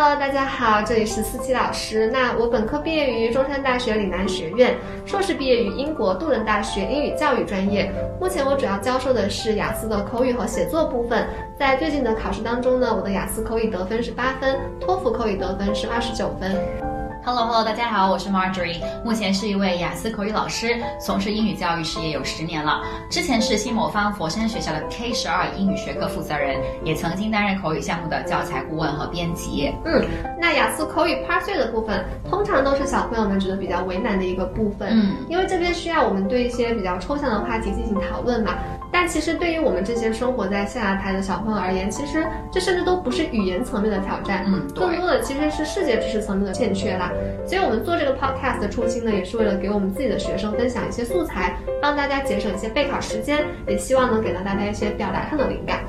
Hello，大家好，这里是思琪老师。那我本科毕业于中山大学岭南学院，硕士毕业于英国杜伦大学英语教育专业。目前我主要教授的是雅思的口语和写作部分。在最近的考试当中呢，我的雅思口语得分是八分，托福口语得分是二十九分。Hello Hello，大家好，我是 Marjorie，目前是一位雅思口语老师，从事英语教育事业有十年了。之前是新某方佛山学校的 K 十二英语学科负责人，也曾经担任口语项目的教材顾问和编辑。嗯，那雅思口语 Part Three 的部分，通常都是小朋友们觉得比较为难的一个部分。嗯，因为这边需要我们对一些比较抽象的话题进行讨论嘛。但其实对于我们这些生活在象牙台的小朋友而言，其实这甚至都不是语言层面的挑战，嗯，更多的其实是世界知识层面的欠缺啦。所以我们做这个 podcast 的初心呢，也是为了给我们自己的学生分享一些素材，帮大家节省一些备考时间，也希望能给到大家一些表达上的灵感。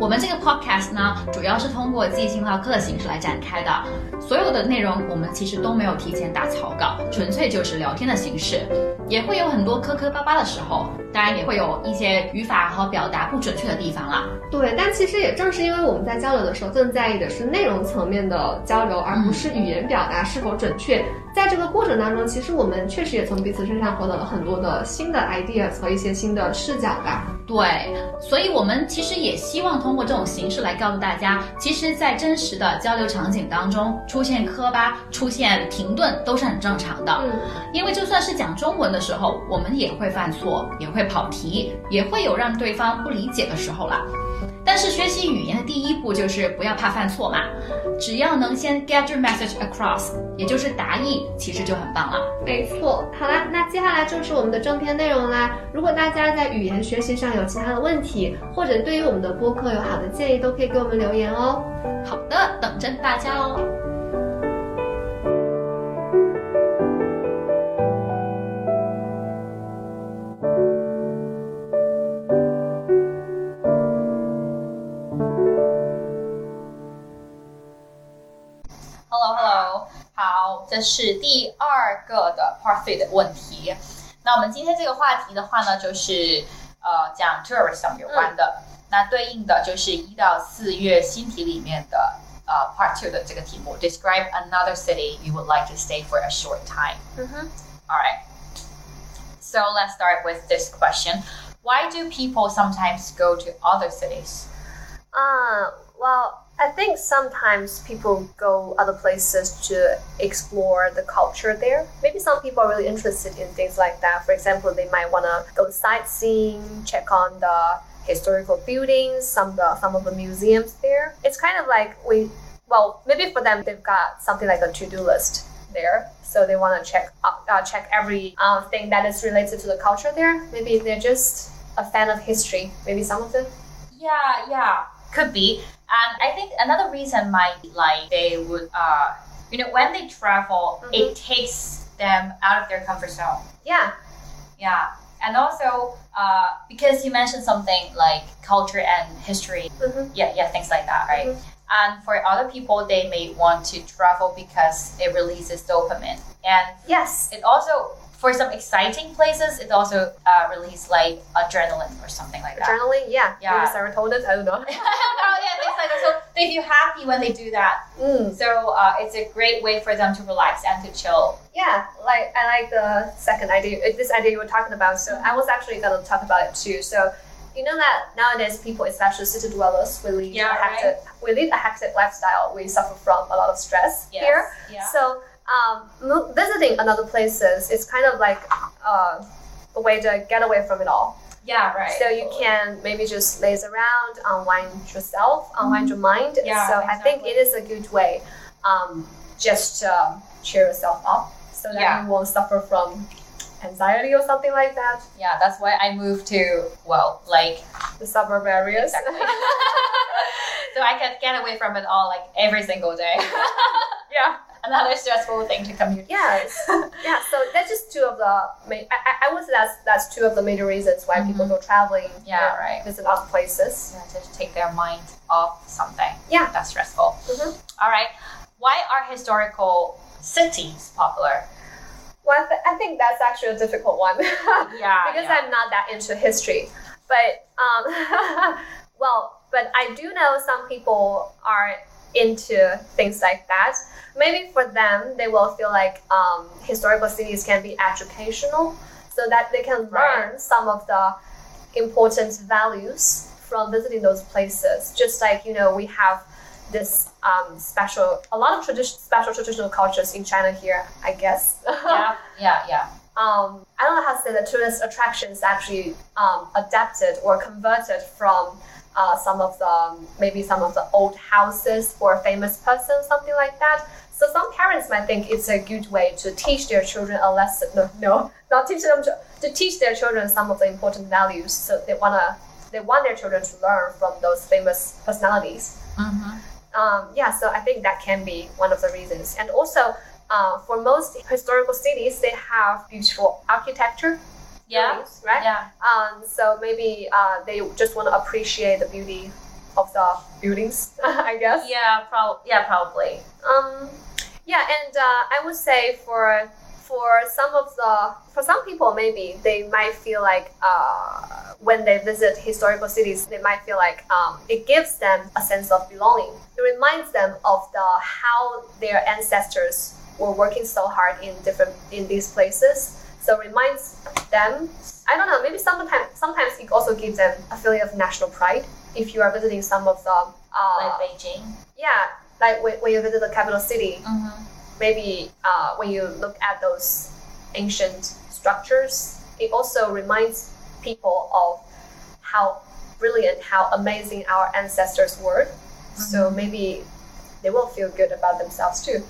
我们这个 podcast 呢，主要是通过即兴唠嗑的形式来展开的，所有的内容我们其实都没有提前打草稿，纯粹就是聊天的形式，也会有很多磕磕巴巴的时候，当然也会有一些语法和表达。不准确的地方啦。对，但其实也正是因为我们在交流的时候，更在意的是内容层面的交流，而不是语言表达是否准确。在这个过程当中，其实我们确实也从彼此身上获得了很多的新的 ideas 和一些新的视角吧。对，所以我们其实也希望通过这种形式来告诉大家，其实，在真实的交流场景当中，出现磕巴、出现停顿都是很正常的。嗯，因为就算是讲中文的时候，我们也会犯错，也会跑题，也会有让对方不理解的时候啦。但是学习语言的第一步就是不要怕犯错嘛，只要能先 get your message across，也就是答意，其实就很棒了。没错，好啦，那接下来就是我们的正片内容啦。如果大家在语言学习上有其他的问题，或者对于我们的播客有好的建议，都可以给我们留言哦。好的，等着大家哦。这是第二个的 part three 的问题。那我们今天这个话题的话呢，就是呃讲 tourism 有关的。嗯、那对应的就是一到四月新题里面的呃 part two 的这个题目，describe another city you would like to stay for a short time。嗯哼。All right. So let's start with this question. Why do people sometimes go to other cities? Uh, well, I think sometimes people go other places to explore the culture there. Maybe some people are really interested in things like that. For example, they might want to go sightseeing, check on the historical buildings, some of the some of the museums there. It's kind of like we, well, maybe for them they've got something like a to-do list there, so they want to check uh, check every uh, thing that is related to the culture there. Maybe they're just a fan of history. Maybe some of them. Yeah, yeah, could be. And I think another reason might be like they would, uh, you know, when they travel, mm-hmm. it takes them out of their comfort zone. Yeah. Yeah. And also, uh, because you mentioned something like culture and history, mm-hmm. yeah, yeah, things like that, right? Mm-hmm. And for other people, they may want to travel because it releases dopamine. And yes, it also for some exciting places, it also uh, release like adrenaline or something like that. Adrenaline, yeah. Yeah. Maybe serotonin, I don't know. oh, yeah, things like that. So they feel happy when they do that. Mm. So uh, it's a great way for them to relax and to chill. Yeah, like I like the second idea, this idea you were talking about. So I was actually going to talk about it too. So you know that nowadays people, especially city dwellers, we lead yeah, a hectic, right? we lead a hectic lifestyle. We suffer from a lot of stress yes. here. Yeah. So um, visiting another places is kind of like uh, a way to get away from it all. Yeah, right. So you can maybe just laze around, unwind yourself, unwind mm-hmm. your mind. Yeah, so exactly. I think it is a good way um, just to cheer yourself up so that yeah. you won't suffer from anxiety or something like that. Yeah, that's why I moved to, well, like the suburb areas. Exactly. so I can get away from it all like every single day. yeah another stressful thing to commute. Yes, yeah. So that's just two of the main. I, I would say that's that's two of the major reasons why mm-hmm. people go traveling. Yeah, right. Visit other places. Yeah, to take their mind off something. Yeah, that's stressful. Mm-hmm. All right. Why are historical cities popular? Well, I, th- I think that's actually a difficult one. yeah. because yeah. I'm not that into history, but um, well, but I do know some people are into things like that. Maybe for them, they will feel like um, historical cities can be educational, so that they can learn Right. some of the important values from visiting those places. Just like you know, we have this um, special, a lot of tradition, special traditional cultures in China here, I guess. Yeah, yeah, yeah. um, I don't know how to say the tourist attractions actually um, adapted or converted from uh, some of the maybe some of the old houses for a famous person, something like that. So some parents might think it's a good way to teach their children a lesson. No, no, not teach them to, to teach their children some of the important values. So they wanna they want their children to learn from those famous personalities Mm-hmm. Um, yeah, so I think that can be one of the reasons. And also, uh, for most historical cities, they have beautiful architecture. Yeah, buildings, right? yeah. Um, so maybe uh, they just want to appreciate the beauty of the buildings, I guess. Yeah, prob- yeah, probably. Um, yeah, and uh, I would say for for some of the for some people maybe they might feel like uh, when they visit historical cities they might feel like um, it gives them a sense of belonging. It reminds them of the how their ancestors were working so hard in different in these places. So it reminds them. I don't know. Maybe sometimes sometimes it also gives them a feeling of national pride. If you are visiting some of the uh, Like Beijing. yeah, like when, when you visit the capital city, Mm-hmm. maybe uh, when you look at those ancient structures, it also reminds people of how brilliant, how amazing our ancestors were. So mm-hmm. maybe they will feel good about themselves too.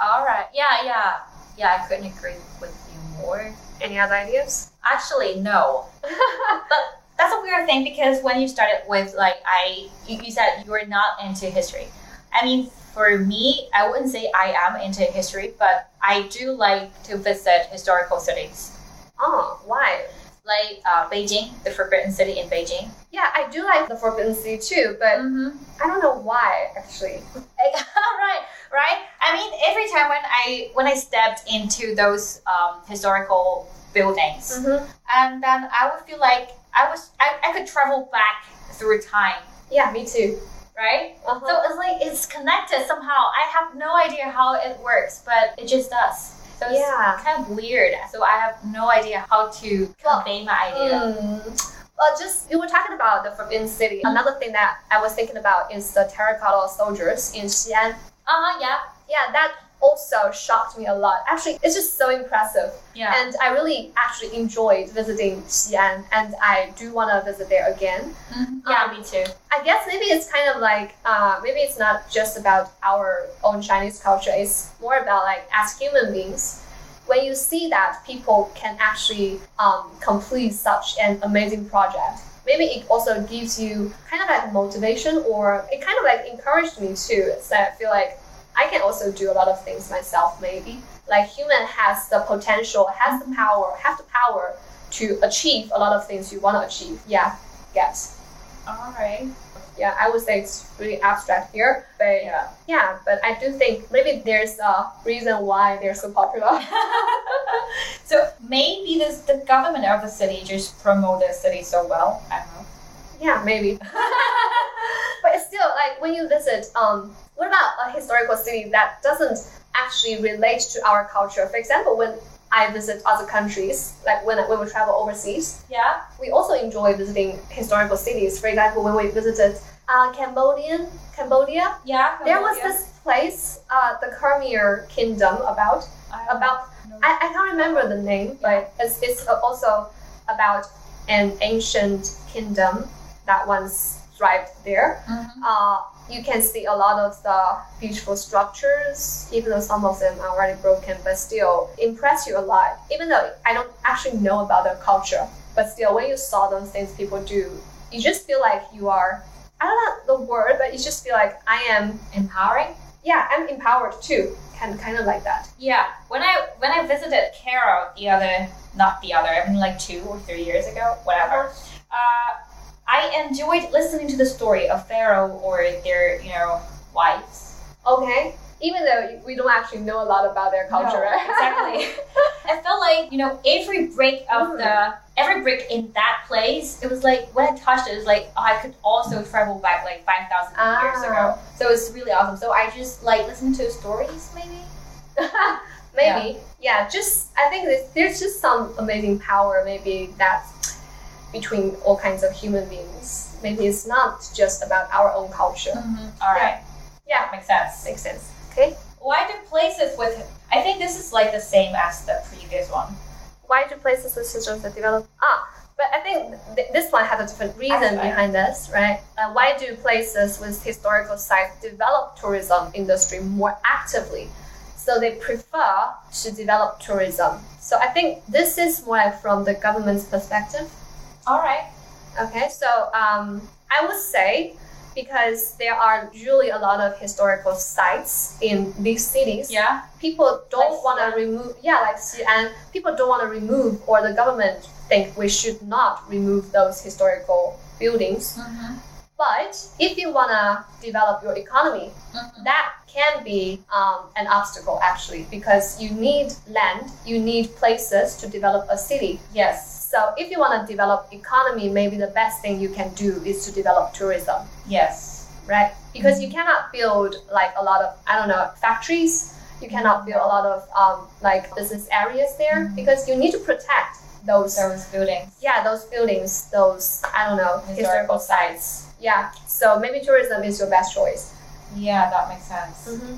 All right. Yeah, yeah, yeah. I couldn't agree with you more. Any other ideas? Actually, no. But that's a weird thing because when you started with like I, you, you said you were not into history. I mean, for me, I wouldn't say I am into history, but I do like to visit historical cities, oh, why? Like uh, Beijing, the Forbidden City in Beijing. Yeah, I do like the Forbidden City too, but Mm-hmm. I don't know why actually. right, right. I mean, every time when I when I stepped into those um, historical buildings, Mm-hmm. and then I would feel like I was I, I could travel back through time, Yeah, me too. right? Uh-huh. So it's like it's connected somehow. I have no idea how it works, but it just does. So it's Yeah. kind of weird. So I have no idea how to Well, convey my idea. Mm. Well, just you were talking about the Forbidden City. Another thing that I was thinking about is the terracotta soldiers in Xi'an. Uh huh. Yeah. Yeah, that also shocked me a lot. Actually, it's just so impressive, Yeah. and I really actually enjoyed visiting Xi'an, and I do want to visit there again. Mhm. Yeah. Um, me too. I guess maybe it's kind of like uh, maybe it's not just about our own Chinese culture. It's more about like as human beings, when you see that people can actually um, complete such an amazing project, maybe it also gives you kind of like motivation, or it kind of like encouraged me too. So I feel like I can also do a lot of things myself. Maybe like human has the potential, has the power, have the power to achieve a lot of things you want to achieve. Yeah, guess All right. yeah, I would say it's really abstract here, but Yeah. yeah, but I do think maybe there's a reason why they're so popular. so maybe this the government of the city just promote the city so well. I don't know. Yeah, maybe. but still like when you visit, um, what about a historical city that doesn't actually relate to our culture? For example, when I visit other countries, like when when we travel overseas, Yeah. we also enjoy visiting historical cities. For example, when we visited uh, Cambodian Cambodia, Yeah. there was this place, uh, the Khmer Kingdom, about I about know. I, I can't remember the name, but it's, it's also about an ancient kingdom that once thrived there. Mhm. Uh, you can see a lot of the beautiful structures, even though some of them are already broken, but still impress you a lot. Even though I don't actually know about their culture, but still, when you saw those things people do, you just feel like you are. I don't know the word, but you just feel like I am. empowering. Yeah, I'm empowered too. Kind kind of like that. Yeah, when I when I visited Cairo the other not the other, I mean like two or three years ago, whatever. Uh, I enjoyed listening to the story of Pharaoh or their you know wives. Okay. Even though we don't actually know a lot about their culture, No, right? exactly. I felt like you know every brick of Mm. the every brick in that place. It was like when I touched it, it was like oh, I could also travel back like five thousand years Ah. ago. So it's really awesome. So I just like listen to stories maybe. maybe yeah. just i think there's, there's just some amazing power maybe that's between all kinds of human beings. Maybe it's not just about our own culture. All right. yeah. Makes sense. makes sense. Okay. Why do places with I think this is like the same as the previous one. why do places with systems that develop? Ah but i think th- this one has a different reason behind this right? Uh, why do places with historical sites develop tourism industry more actively? So they prefer to develop tourism. So i think this is more from the government's perspective All right. Okay, so um, I would say because there are usually a lot of historical sites in these cities, Yeah. people don't Like want to remove. Yeah, like and people don't want to remove, or the government think we should not remove those historical buildings. Mm-hmm. But if you want to develop your economy, Mm-hmm. that can be um, an obstacle actually because you need land, you need places to develop a city. Yes. So if you want to develop economy, maybe the best thing you can do is to develop tourism, Yes. right? Because you cannot build like a lot of I don't know factories. You cannot build a lot of um, like business areas there Mhm. because you need to protect those. Those buildings. yeah, those buildings, those I don't know Historical historical sites. Yeah, so maybe tourism is your best choice. Yeah, that makes sense. Mm-hmm.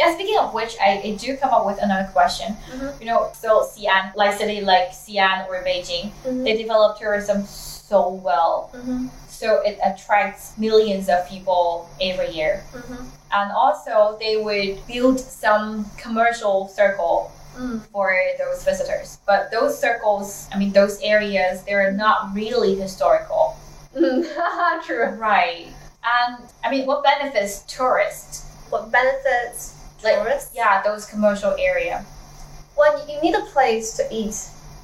Yeah, speaking of which, I, I do come up with another question. Mhm. You know, so Xi'an, like city like Xi'an or Beijing, Mm-hmm. they develop tourism so well. Mm-hmm. So it attracts millions of people every year. Mm-hmm. And also, they would build some commercial circle Mm. for those visitors. But those circles, I mean, those areas, they're not really historical. Mm. True. Right. And I mean, what benefits tourists? What benefits Like? Yeah, those commercial area. Well, you need a place to eat,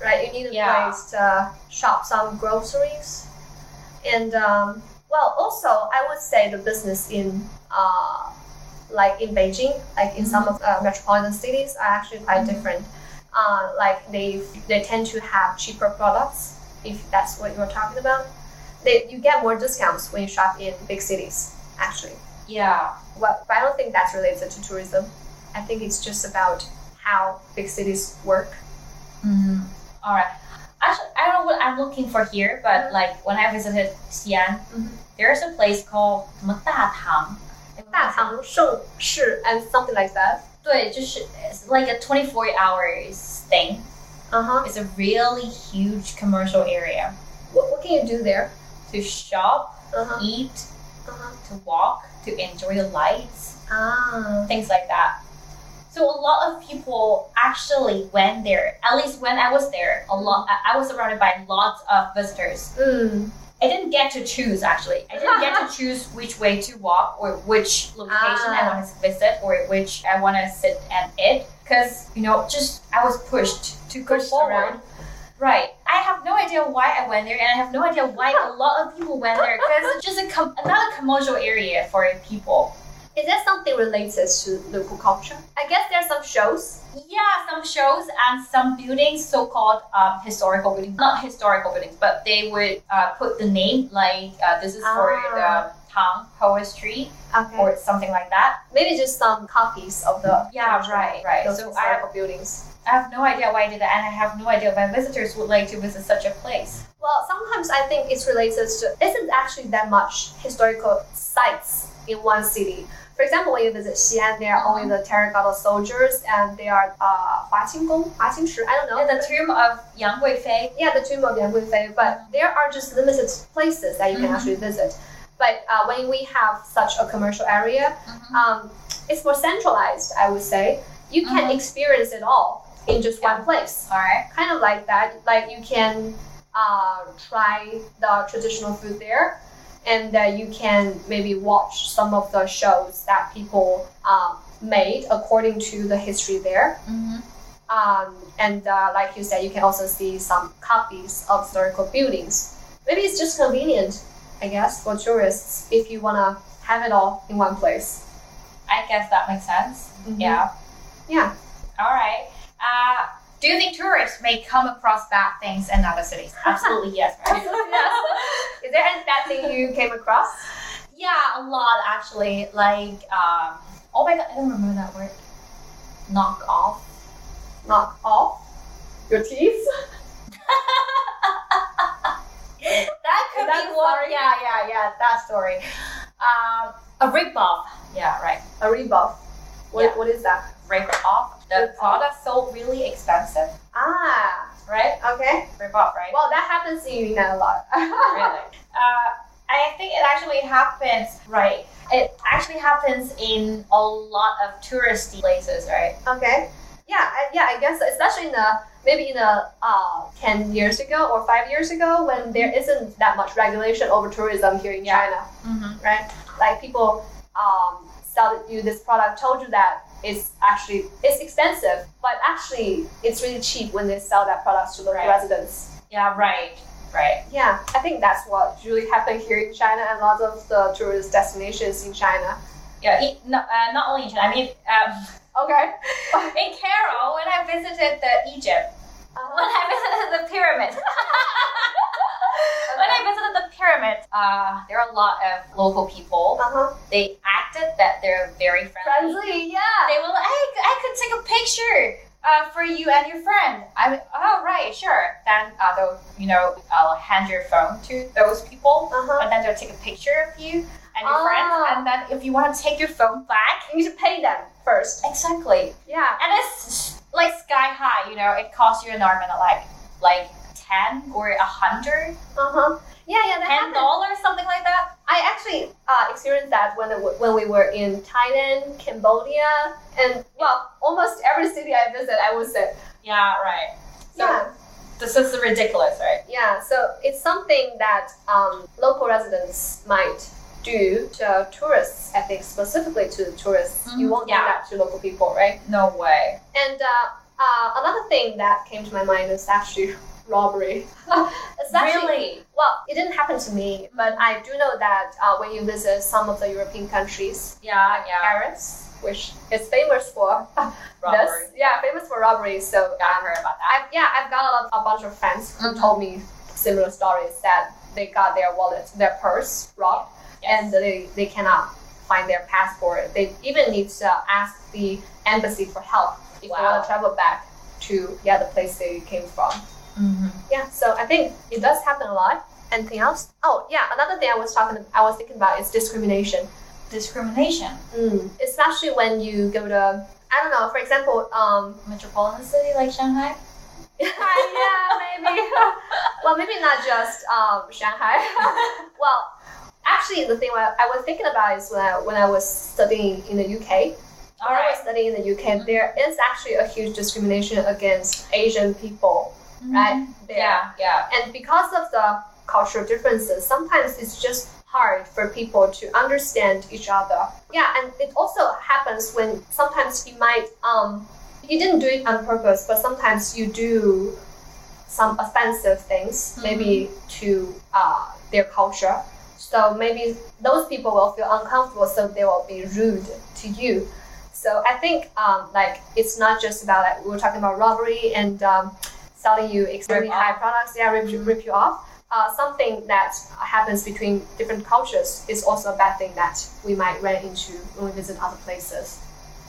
right? You need a Yeah. place to shop some groceries, and um, well, also I would say the business in uh, like in Beijing, like in some of uh, metropolitan cities, are actually quite Mhm. different. Uh, like they they tend to have cheaper products, if that's what you're talking about. They, you get more discounts when you shop in big cities, actually. Yeah. Well, but I don't think that's related to tourism. I think it's just about how big cities work. Mm-hmm. All right. Actually, I don't know what I'm looking for here, but Mhm. like when I visited Xi'an, Mhm. there's a place called 什么大堂。大唐盛世 and something like that. 对，就是 it's like a 24 hours thing. Uh huh. It's a really huge commercial area What, what can you do there? to shop, Uh huh. eat, uh huh. to walk, to enjoy the lights, Ah. things like that. So a lot of people actually went there. At least when I was there, a lot. I I was surrounded by lots of visitors. Mm. I didn't get to choose actually. I didn't get to choose which way to walk or which location I Ah. wanted to visit or which I want to sit and eat. Because you know, just I was pushed to go Pushed forward. around. Right. I have no idea why I went there, and I have no idea why a lot of people went there. Because it's just a com- another commercial area for people. Is that something related to local culture? I guess there's some shows. Yeah, some shows and some buildings, so-called um, historical buildings, not historical buildings, but they would uh, put the name like uh, this is for Ah. the Tang poetry okay. or something like that. Maybe just some copies of the yeah culture, right right. Those so I have buildings. I have no idea why I did that, and I have no idea why visitors would like to visit such a place. Well, sometimes I think it's related to isn't actually that much historical sites in one city. For example, when you visit Xi'an, there are only the terracotta soldiers and they are uh, Hua Qinggong, I don't know. And the tomb of Yang Guifei. Yeah, the tomb of Yang Guifei, but there are just limited places that you can mm-hmm. actually visit. But uh, when we have such a commercial area, um, it's more centralized, I would say. You can Mhm. experience it all in just Yeah. one place. All right. Kind of like that. Like you can uh, try the traditional food there, and uh, you can maybe watch some of the shows that people um, made according to the history there. Mm-hmm. Um, and uh, like you said, you can also see some copies of historical buildings. Maybe it's just convenient, I guess, for tourists if you want to have it all in one place. I guess that makes sense. Mhm. Yeah. Yeah. All right. Uh, Do you think tourists may come across bad things in other cities? Absolutely yes, right? yes. Is there any bad thing you came across? Yeah, a lot actually. Like, um, oh my god, I don't remember that word. Knock off. Knock off your teeth. that could that be one. story? Yeah, yeah, yeah. That story. Um, a rip off. Yeah, right. A rebuff. What, Yeah. what is that? Rip off. The Rip product sold really expensive, Ah, right? okay. Rip off, right? Well, that happens in Yunnan a lot. really. Uh, I think it actually happens, right? It actually happens in a lot of touristy places, right? Okay. Yeah, I, yeah. I guess especially in the maybe in the uh, ten years ago or five years ago when there isn't that much regulation over tourism here in Yeah. China, Mm-hmm. right? Like people um, sell you this product, told you that it's actually it's expensive, but actually it's really cheap when they sell that product to local Right. residents. Yeah, right, right. Yeah, I think that's what really happened here in China and lots of the tourist destinations in China. Yeah, it, no, uh, not only in China. I mean, um, Okay. in Cairo, when I visited the Egypt, when I visited the pyramid, when I visited the pyramid, uh, there are a lot of local people. Uh huh. They acted that they're very friendly. Friendly, yeah. They were like, hey, I could take a picture uh, for you and your friend. I mean, oh, right, sure. Then uh, they'll, you know, I'll hand your phone to those people, Uh huh. and then they'll take a picture of you and your Ah. friends. And then if you want to take your phone back, You need to pay them first. exactly. Yeah. And it's like sky you know, it costs you an arm and like, like 10 or a 100, Uh huh. Yeah, yeah. That $10, happened. something like that. I actually uh, experienced that when it, w- when we were in Thailand, Cambodia, and well, almost every city I visit, I would say. Yeah, right. So yeah. this is ridiculous, right? Yeah. So it's something that um, local residents might do to tourists. I think specifically to tourists. You Mhm. won't Yeah. do that to local people, right? No way. And uh, uh, another thing that came to my mind is actually robbery. Really? Well, it didn't happen to me, but I do know that uh, when you visit some of the European countries, Yeah, yeah. Paris, which is famous for Robbery. this, yeah, famous for robbery. So Yeah, I heard about that. I've yeah, I've got a, lot, a bunch of friends who Mhm. told me similar stories that they got their wallet, their purse robbed, and they, they cannot find their passport. They even need to ask the embassy for help if they want Wow. to travel back to yeah the place they came from. Mm-hmm. Yeah, so I think it does happen a lot. Anything else? Oh yeah, another thing I was talking, I was thinking about is discrimination. Discrimination. Mm. Especially when you go to, I don't know, for example, um, Metropolitan city like Shanghai? yeah, maybe. well, maybe not just um, Shanghai. well, actually, the thing I I was thinking about is when I when I was studying in the UK. All When I was studying in the UK, there is actually a huge discrimination against Asian people, right? There. Yeah, yeah. And because of the cultural differences, sometimes it's just hard for people to understand each other. Yeah, and it also happens when sometimes you might um you didn't do it on purpose, but sometimes you do some offensive things, maybe to uh, their culture. So maybe those people will feel uncomfortable, so they will be rude to you. So I think um, like it's not just about like we were talking about robbery and um, selling you extremely high products, yeah, rip, you rip you off. Uh, something that happens between different cultures is also a bad thing that we might run into when we visit other places.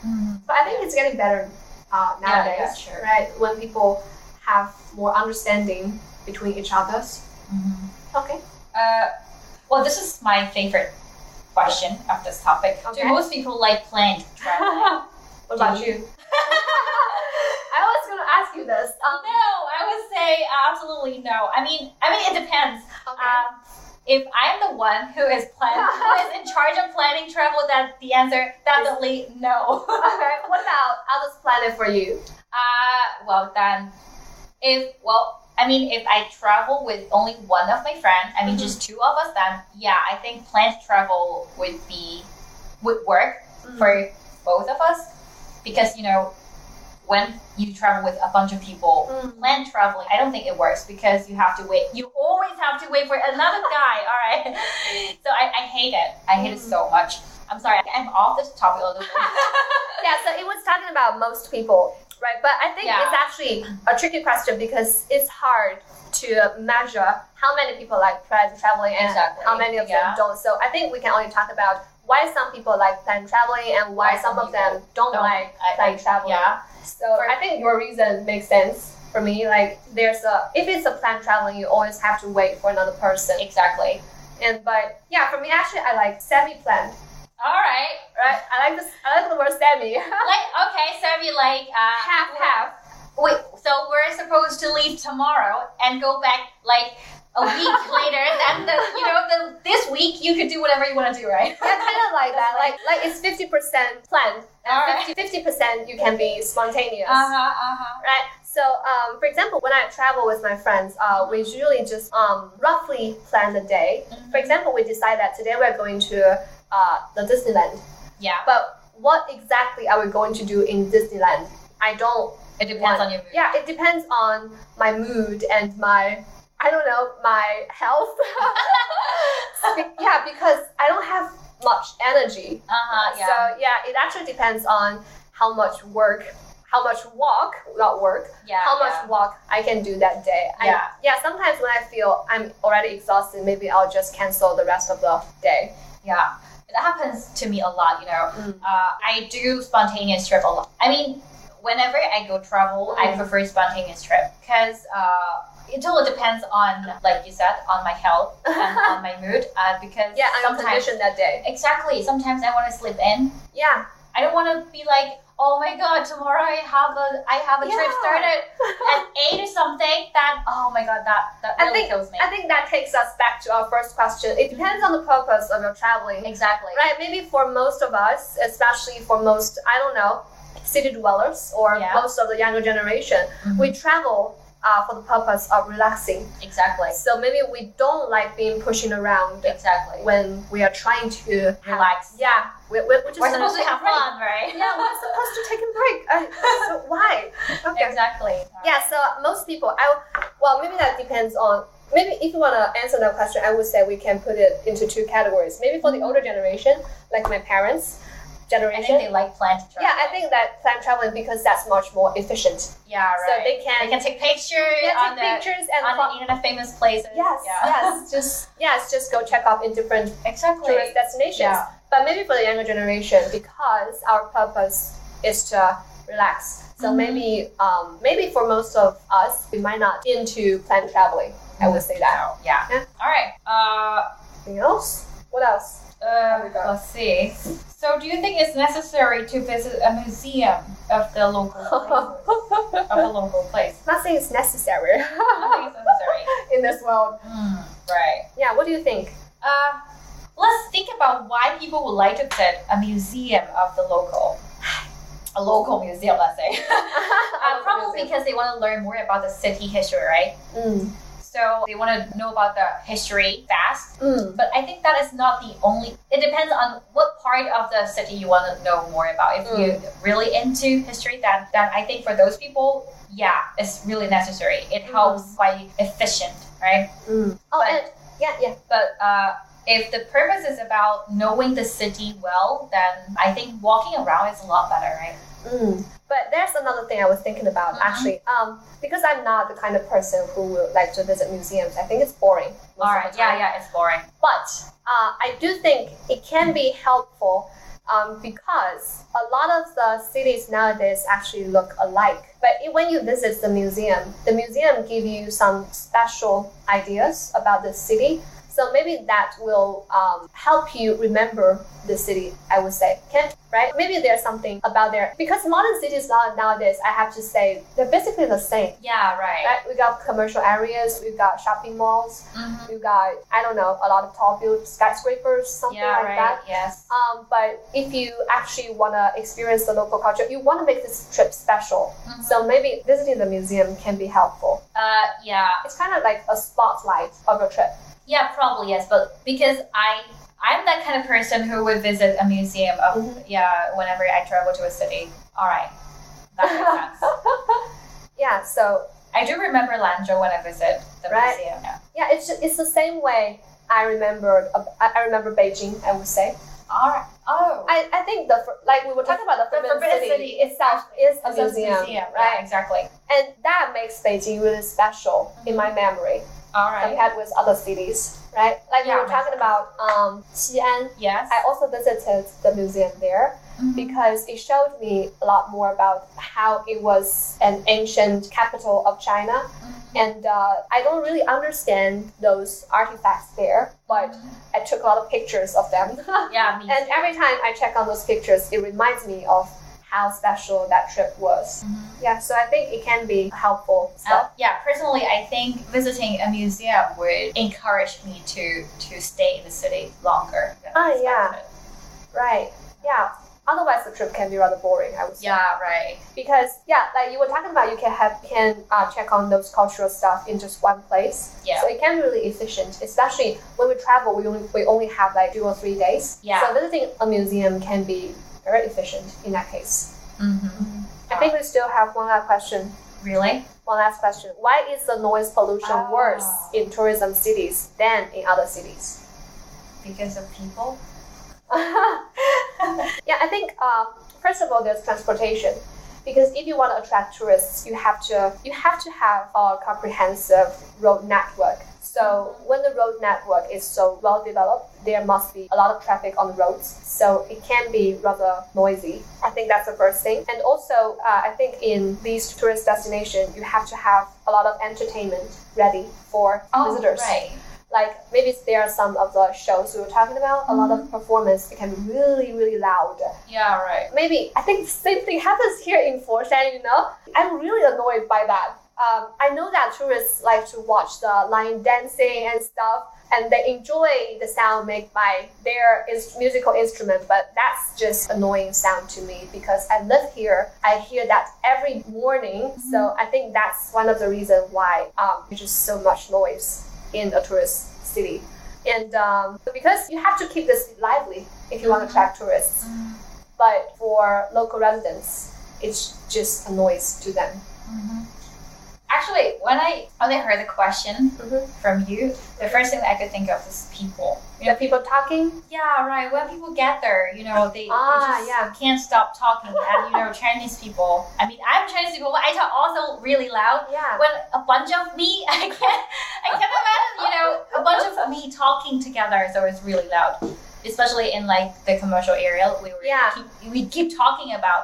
Mhm. But I think it's getting better uh, nowadays, yeah, sure. right? When people have more understanding between each others. Mhm. Okay. Uh, well, this is my favorite question of this topic. Okay. Do most people like planned traveling? what about you? I was going to ask you this. Um, no, I would say absolutely no. I mean, I mean, it depends. okay. Um, if I'm the one who is plan who is in charge of planning travel, then the answer definitely no. okay. What about I'll just plan it for you? Uh, well then, if well, I mean, if I travel with only one of my friends, I mean, Mhm. just two of us, then yeah, I think planned travel would be would work Mm-hmm. for both of us. Because you know when you travel with a bunch of people Mm. planned traveling i don't think it works because you have to wait you always have to wait for another guy all right so i, I hate it. I hate it so much. I'm sorry i'm off this topic a little bit Yeah, so it was talking about most people, right? But I think Yeah. it's actually a tricky question because it's hard to measure how many people like plan traveling and Exactly. how many of Yeah. them don't. So I think we can only talk about why some people like plan traveling and why, Why some of them don't, don't. like I- plan I- traveling. yeah. So For- I think your reason makes sense for me. Like there's a if it's a plan traveling, you always have to wait for another person. Exactly. And but yeah, for me actually I like semi-planned. All right. Right? I like this. I like the word semi. Like okay, so we like uh, half half. Wait, so we're supposed to leave tomorrow and go back like a week later. Then the you know the this week you could do whatever you want to do, right? Yeah, kind of like that. Like like it's fifty percent planned and fifty percent you can be spontaneous. Uh huh. Uh huh. Right. So, um, for example, when I travel with my friends, uh, we usually just um, roughly plan the day. Mm-hmm. For example, we decide that today we're going to uh, the Disneyland. Yeah. But what exactly are we going to do in Disneyland? I don't. It depends want- on your mood. Yeah, it depends on my mood and my. I don't know my health. Yeah, because I don't have much energy. Uh huh. Yeah. So yeah, it actually depends on how much work, how much walk, not work, yeah. how much yeah. walk I can do that day. I- Yeah. yeah. Sometimes when I feel I'm already exhausted, maybe I'll just cancel the rest of the day. Yeah. That happens to me a lot. You know, Mm. uh, I do spontaneous trip a lot. I mean, whenever I go travel, I Mm. prefer spontaneous trip because uh, it totally depends on, like you said, on my health and on my mood. Uh, because Yeah, I'm sometimes condition that day. exactly. Sometimes I want to sleep in. Yeah. I don't want to be like, oh my god, tomorrow I have a I have a trip started at eight or something. That oh my god, that that I really think kills me. I think that takes us back to our first question. It depends on the purpose of your traveling. exactly. Right, maybe for most of us, especially for most, I don't know, city dwellers or Yeah. most of the younger generation, Mhm. we travel uh, for the purpose of relaxing. Exactly. So maybe we don't like being pushing around Exactly. when we are trying to have- Relax. Yeah, we, we, we're just We're supposed to have break. fun, right? Yeah, we're supposed to take a break. Uh, so why? Okay. Exactly. Yeah, so most people, I well, maybe that depends on. Maybe if you want to answer that question, I would say we can put it into two categories. Maybe for the older generation, like my parents' I think generation. they like plant travel. Yeah, I think that plan traveling because that's much more efficient. Yeah, right. So they can, They can take pictures yeah, on take the pictures and on the internet famous places. yes, Yeah. yes, just yes, just go check off in different exactly. tourist destinations. Yeah. But maybe for the younger generation, because our purpose is to relax. So Mhm. maybe, um, maybe for most of us, we might not into planned traveling. I would say that. Yeah. Yeah. All right. Uh, Anything else? What else? uh, we let's see. So, do you think it's necessary to visit a museum of the local places, of a local place? Nothing is necessary I think it's necessary. in this world. Hmm, right. Yeah. What do you think? Uh, let's think about why people would like to visit a museum of the local. A local museum, let's say. uh, probably because they want to learn more about the city history, right? Mm. So they want to know about the history fast. Mm. But I think that is not the only. It depends on what part of the city you want to know more about. If you're really into history, then then I think for those people, yeah, it's really necessary. It helps quite efficient, right? Mm. Oh, But- and yeah, yeah. But uh, if the purpose is about knowing the city well, then I think walking around is a lot better, right? But there's another thing I was thinking about Mhm. actually. Um, because I'm not the kind of person who would like to visit museums. I think it's boring. All right, yeah, yeah, it's boring. But uh, I do think it can be helpful um, because a lot of the cities nowadays actually look alike. But it, when you visit the museum, the museum give you some special ideas about the city. So maybe that will um, help you remember the city. I would say, can right? Maybe there's something about there because modern cities nowadays, I have to say, they're basically the same. Yeah, right. Right? We got commercial areas, we've got shopping malls, Mhm. you got I don't know a lot of tall built skyscrapers, something Yeah, like right. that. Yes. Um, but if you actually want to experience the local culture, you want to make this trip special. Mhm. So maybe visiting the museum can be helpful. Uh, yeah, It's kind of like a spotlight of your trip. Yeah, probably yes. But because I, I'm that kind of person who would visit a museum of Mhm. yeah whenever I travel to a city. All right, that makes sense. yeah. So I do remember Lanzhou when I visit the Right. museum. Yeah. yeah, it's just, it's the same way I remembered. uh, I remember Beijing. I would say. All right. Oh. I, I think the like we were talking about the the forbidden, Forbidden city. City itself is a museum, museum, right? Yeah, exactly. And that makes Beijing really special in my memory All right. compared with other cities, right? Like Yeah, we were talking about um, Xi'an. Yes. I also visited the museum there Mhm. because it showed me a lot more about how it was an ancient capital of China. Mm-hmm. And uh, I don't really understand those artifacts there, but I took a lot of pictures of them. yeah, me and every time I check on those pictures, it reminds me of how special that trip was. Mhm. Yeah, so I think it can be helpful Uh, yeah, personally, I think visiting a museum would encourage me to to stay in the city longer. Ah, yeah. Right. Yeah. Otherwise, the trip can be rather boring. I would say. Yeah, right. Because yeah, like you were talking about, you can have can uh, check on those cultural stuff in just one place. Yeah. So it can be really efficient, especially when we travel. We only we only have like two or three days. Yeah. So visiting a museum can be very efficient in that case. Mm-hmm. I think we still have one last question. Really? One last question. Why is the noise pollution Ah. worse in tourism cities than in other cities? Because of people? yeah, I think um, first of all, there's transportation. Because if you want to attract tourists, you have to you have to have a comprehensive road network. So when the road network is so well developed, there must be a lot of traffic on the roads. So it can be rather noisy. I think that's the first thing. And also, uh, I think in these tourist destinations, you have to have a lot of entertainment ready for visitors Oh, right. like maybe there are some of the shows we were talking about a lot of performance it can be really really loud Yeah, right. maybe i think the same thing happens here in Foshan you know i'm really annoyed by that um, i know that tourists like to watch the line dancing and stuff and they enjoy the sound made by their is- musical instrument but that's just annoying sound to me because i live here i hear that every morning so i think that's one of the reasons why um, there's just so much noise in a tourist city. And um, because you have to keep this lively if you want to attract tourists. But for local residents, it's just a noise to them. Actually, when I when I heard the question Mhm. from you, the first thing that I could think of is people. You know, people talking, yeah, right. When people gather, you know, they, they Ah, just yeah. can't stop talking. And you know, Chinese people. I mean, I'm Chinese people, but I talk also really loud. yeah, When a bunch of me, I can't, I can't imagine, you know, a bunch of me talking together. So it's really loud, especially in like the commercial area. We were Yeah. keep, we keep talking about.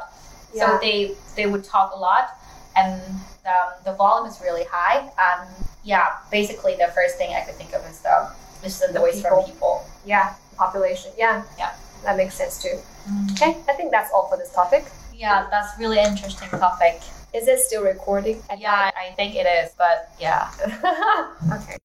Yeah. So they they would talk a lot, and um, the volume is really high. And yeah, basically the first thing I could think of is the is the The noise people. from people. yeah, population, yeah, Yeah. that makes sense too. Okay, I think that's all for this topic. Yeah, that's really interesting topic. Is it still recording? Yeah, I think it is, but yeah. okay.